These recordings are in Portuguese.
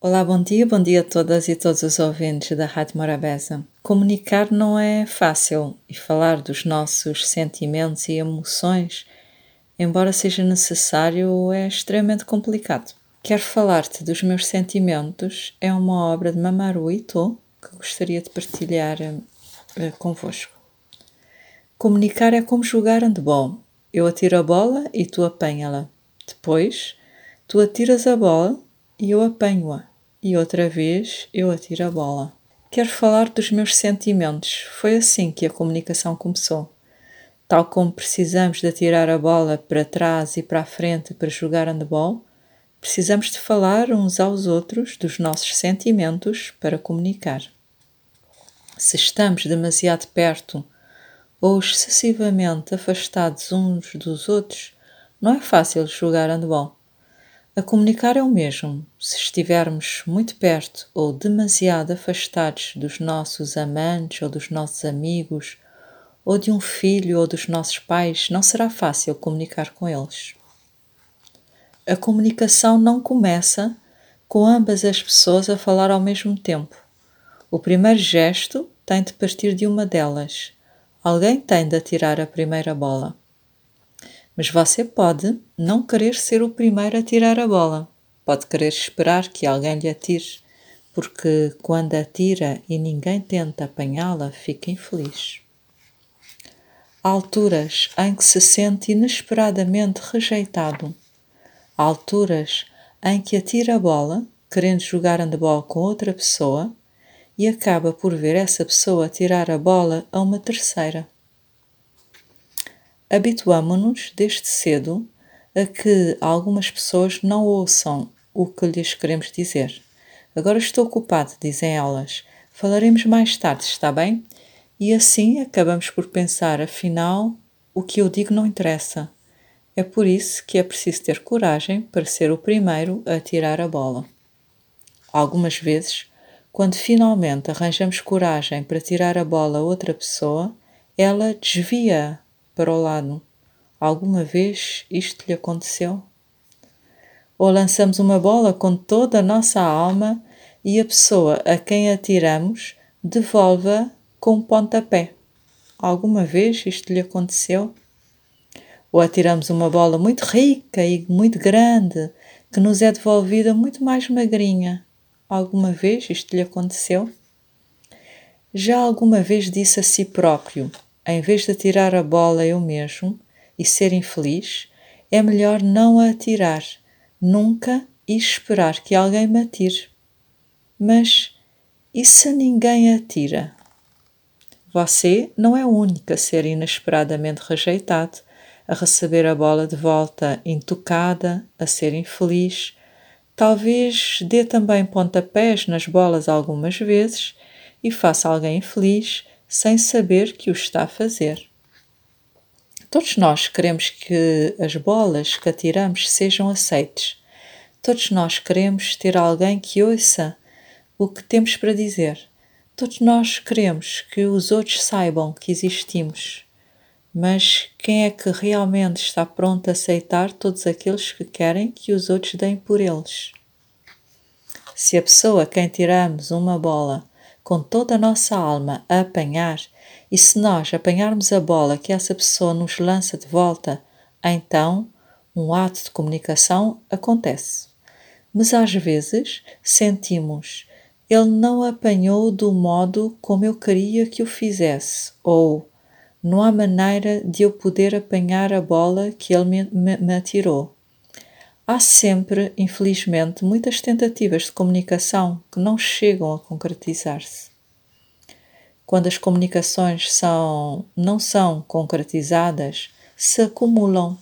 Olá, bom dia, bom dia a todas e todos os ouvintes da Rádio Morabeza. Comunicar não é fácil e falar dos nossos sentimentos e emoções, embora seja necessário, é extremamente complicado. Quero falar-te dos meus sentimentos, é uma obra de Mamoru Ito que gostaria de partilhar uh, convosco. Comunicar é como jogar handball. Eu atiro a bola e tu apanha-la. Depois, tu atiras a bola e eu apanho-a e outra vez eu atiro a bola. Quero falar dos meus sentimentos. Foi assim que a comunicação começou. Tal como precisamos de atirar a bola para trás e para a frente para jogar handball, precisamos de falar uns aos outros dos nossos sentimentos para comunicar. Se estamos demasiado perto ou excessivamente afastados uns dos outros, não é fácil jogar handball. A comunicar é o mesmo. Se estivermos muito perto ou demasiado afastados dos nossos amantes ou dos nossos amigos, ou de um filho ou dos nossos pais, não será fácil comunicar com eles. A comunicação não começa com ambas as pessoas a falar ao mesmo tempo. O primeiro gesto tem de partir de uma delas. Alguém tem de atirar a primeira bola. Mas você pode não querer ser o primeiro a tirar a bola. Pode querer esperar que alguém lhe atire, porque quando atira e ninguém tenta apanhá-la, fica infeliz. Há alturas em que se sente inesperadamente rejeitado. Há alturas em que atira a bola, querendo jogar handball com outra pessoa, e acaba por ver essa pessoa tirar a bola a uma terceira habituamo-nos desde cedo a que algumas pessoas não ouçam o que lhes queremos dizer. Agora estou ocupado, dizem elas. Falaremos mais tarde, está bem? E assim acabamos por pensar, afinal, o que eu digo não interessa. É por isso que é preciso ter coragem para ser o primeiro a tirar a bola. Algumas vezes, quando finalmente arranjamos coragem para tirar a bola a outra pessoa, ela desvia para o lado. Alguma vez isto lhe aconteceu? Ou lançamos uma bola com toda a nossa alma e a pessoa a quem atiramos devolve-a com um pontapé. Alguma vez isto lhe aconteceu? Ou atiramos uma bola muito rica e muito grande que nos é devolvida muito mais magrinha. Alguma vez isto lhe aconteceu? Já alguma vez disse a si próprio: em vez de atirar a bola eu mesmo e ser infeliz, é melhor não a atirar, nunca e esperar que alguém me atire. Mas e se ninguém atira? Você não é o único a ser inesperadamente rejeitado, a receber a bola de volta intocada, a ser infeliz. Talvez dê também pontapés nas bolas algumas vezes e faça alguém infeliz sem saber que o está a fazer. Todos nós queremos que as bolas que atiramos sejam aceites. Todos nós queremos ter alguém que ouça o que temos para dizer. Todos nós queremos que os outros saibam que existimos. Mas quem é que realmente está pronto a aceitar todos aqueles que querem que os outros deem por eles? Se a pessoa a quem tiramos uma bola com toda a nossa alma a apanhar, e se nós apanharmos a bola que essa pessoa nos lança de volta, então um ato de comunicação acontece. Mas às vezes sentimos, ele não apanhou do modo como eu queria que o fizesse, ou não há maneira de eu poder apanhar a bola que ele me, me, me atirou. Há sempre, infelizmente, muitas tentativas de comunicação que não chegam a concretizar-se. Quando as comunicações são, não são concretizadas, se acumulam.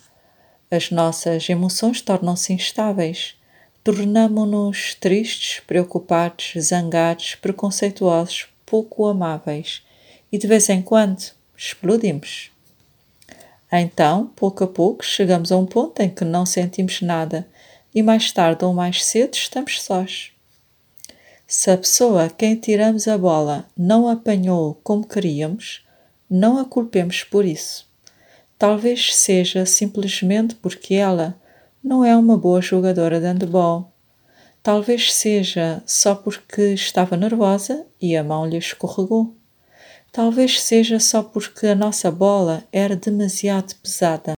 As nossas emoções tornam-se instáveis. Tornamo-nos tristes, preocupados, zangados, preconceituosos, pouco amáveis e de vez em quando explodimos. Então, pouco a pouco, chegamos a um ponto em que não sentimos nada e mais tarde ou mais cedo estamos sós. Se a pessoa a quem tiramos a bola não apanhou como queríamos, não a culpemos por isso. Talvez seja simplesmente porque ela não é uma boa jogadora de handball. Talvez seja só porque estava nervosa e a mão lhe escorregou. Talvez seja só porque a nossa bola era demasiado pesada.